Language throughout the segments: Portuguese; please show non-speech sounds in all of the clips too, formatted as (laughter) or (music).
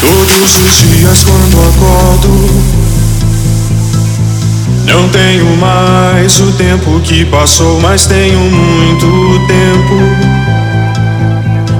Todos os dias quando acordo, não tenho mais o tempo que passou, mas tenho muito tempo.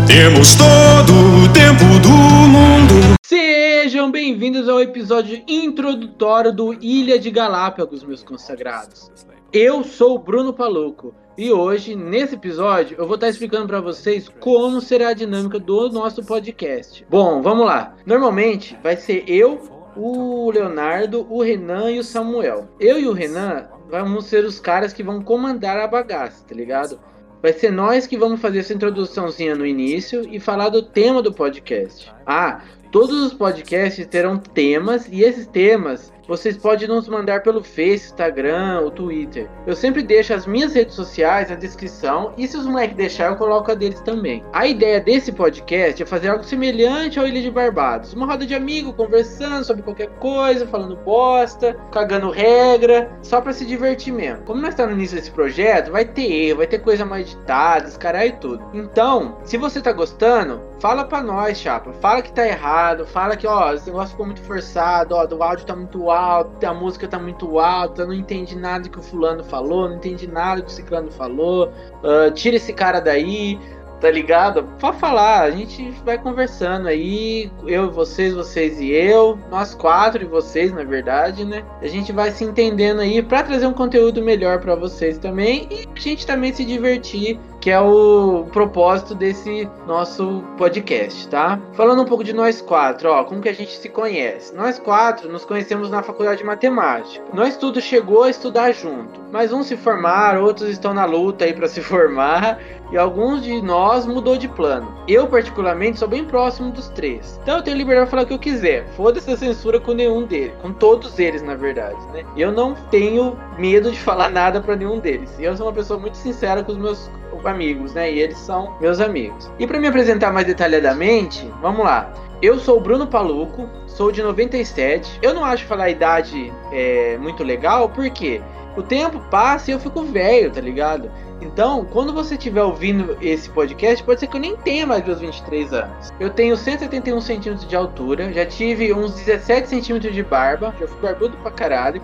Temos todo o tempo do mundo. Sejam bem-vindos ao episódio introdutório do Ilha de Galápagos, meus consagrados. Eu sou o Bruno Paluco e hoje, nesse episódio, eu vou estar explicando para vocês como será a dinâmica do nosso podcast. Bom, vamos lá. Normalmente vai ser eu, o Leonardo, o Renan e o Samuel. Eu e o Renan vamos ser os caras que vão comandar a bagaça, tá ligado? Vai ser nós que vamos fazer essa introduçãozinha no início e falar do tema do podcast. Ah, todos os podcasts terão temas e esses temas vocês podem nos mandar pelo Face, Instagram ou Twitter. Eu sempre deixo as minhas redes sociais na descrição e se os moleques deixar, eu coloco a deles também. A ideia desse podcast é fazer algo semelhante ao Ilha de Barbados. Uma roda de amigo conversando sobre qualquer coisa, falando bosta, cagando regra, só para se divertir mesmo. Como nós estamos no início desse projeto, vai ter erro, vai ter coisa mais editada, caralho e tudo. Então, se você tá gostando, fala pra nós, chapa. Fala que tá errado, fala que, ó, esse negócio ficou muito forçado, ó, do áudio tá muito alto, a música tá muito alta, não entendi nada que o fulano falou, não entendi nada que o ciclano falou, uh, tira esse cara daí, tá ligado? Pode falar, a gente vai conversando aí, eu, vocês, vocês e eu, nós quatro e vocês, na verdade, né? A gente vai se entendendo aí para trazer um conteúdo melhor para vocês também e a gente também se divertir que é o propósito desse nosso podcast, tá? Falando um pouco de nós quatro, ó, como que a gente se conhece? Nós quatro nos conhecemos na faculdade de matemática. Nós tudo chegou a estudar junto, mas uns se formaram, outros estão na luta aí para (laughs) se formar e alguns de nós mudou de plano. Eu particularmente sou bem próximo dos três, então eu tenho liberdade de falar o que eu quiser. Foda-se a censura com nenhum deles, com todos eles na verdade, né? Eu não tenho medo de (laughs) falar nada para nenhum deles. Eu sou uma pessoa muito sincera com os meus amigos, né? E eles são meus amigos. E para me apresentar mais detalhadamente, vamos lá. Eu sou o Bruno Paluco, sou de 97. Eu não acho falar a idade é, muito legal, porque o tempo passa e eu fico velho, tá ligado? Então, quando você estiver ouvindo esse podcast, pode ser que eu nem tenha mais dos 23 anos. Eu tenho 171 centímetros de altura, já tive uns 17 centímetros de barba, já fui barbudo pra caralho.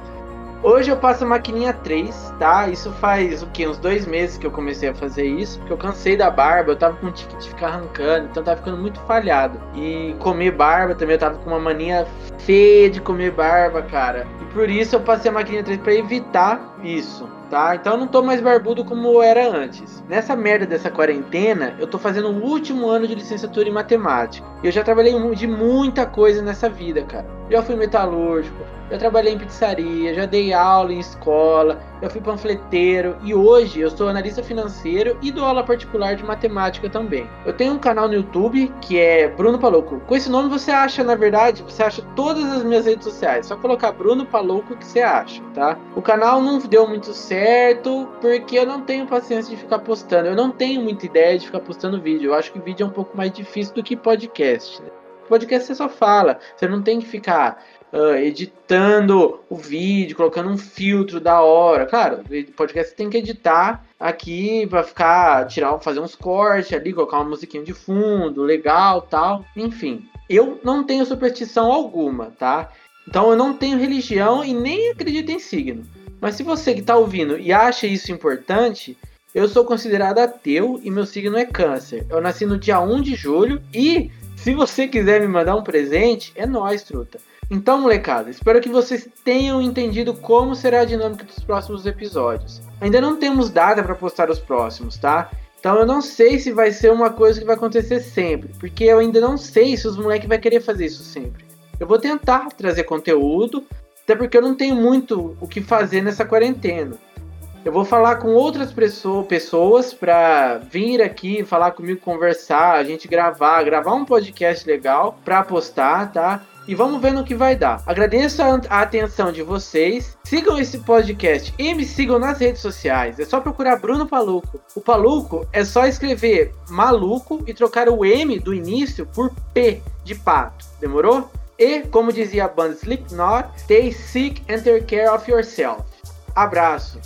Hoje eu passo a maquininha 3, tá? Isso faz o que? Uns dois meses que eu comecei a fazer isso, porque eu cansei da barba, eu tava com um tique de ficar arrancando, então tava ficando muito falhado. E comer barba também, eu tava com uma mania feia de comer barba, cara. E por isso eu passei a maquininha 3 para evitar isso tá? Então eu não tô mais barbudo como eu era antes. Nessa merda dessa quarentena, eu tô fazendo o último ano de licenciatura em matemática. E eu já trabalhei de muita coisa nessa vida, cara. Já fui metalúrgico, já trabalhei em pizzaria, já dei aula em escola, eu fui panfleteiro e hoje eu sou analista financeiro e dou aula particular de matemática também. Eu tenho um canal no YouTube que é Bruno Palouco. Com esse nome você acha, na verdade, você acha todas as minhas redes sociais. Só colocar Bruno Palouco que você acha, tá? O canal não deu muito certo porque eu não tenho paciência de ficar postando. Eu não tenho muita ideia de ficar postando vídeo. Eu acho que vídeo é um pouco mais difícil do que podcast. Né? Podcast você só fala, você não tem que ficar uh, editando o vídeo, colocando um filtro da hora. Claro, podcast tem que editar aqui para ficar, tirar, fazer uns cortes ali, colocar uma musiquinha de fundo, legal, tal. Enfim, eu não tenho superstição alguma, tá? Então eu não tenho religião e nem acredito em signo. Mas se você que está ouvindo e acha isso importante, eu sou considerado ateu e meu signo é câncer. Eu nasci no dia 1 de julho e se você quiser me mandar um presente, é nóis, truta. Então, molecada, espero que vocês tenham entendido como será a dinâmica dos próximos episódios. Ainda não temos data para postar os próximos, tá? Então eu não sei se vai ser uma coisa que vai acontecer sempre, porque eu ainda não sei se os moleques vão querer fazer isso sempre. Eu vou tentar trazer conteúdo, até porque eu não tenho muito o que fazer nessa quarentena. Eu vou falar com outras pessoas para vir aqui falar comigo, conversar, a gente gravar, gravar um podcast legal para postar, tá? E vamos ver no que vai dar. Agradeço a, a, atenção de vocês. Sigam esse podcast e me sigam nas redes sociais. É só procurar Bruno Paluco. O Paluco é só escrever maluco e trocar o M do início por P de pato. Demorou? E, como dizia a banda Slipknot, stay sick and take care of yourself. Abraço.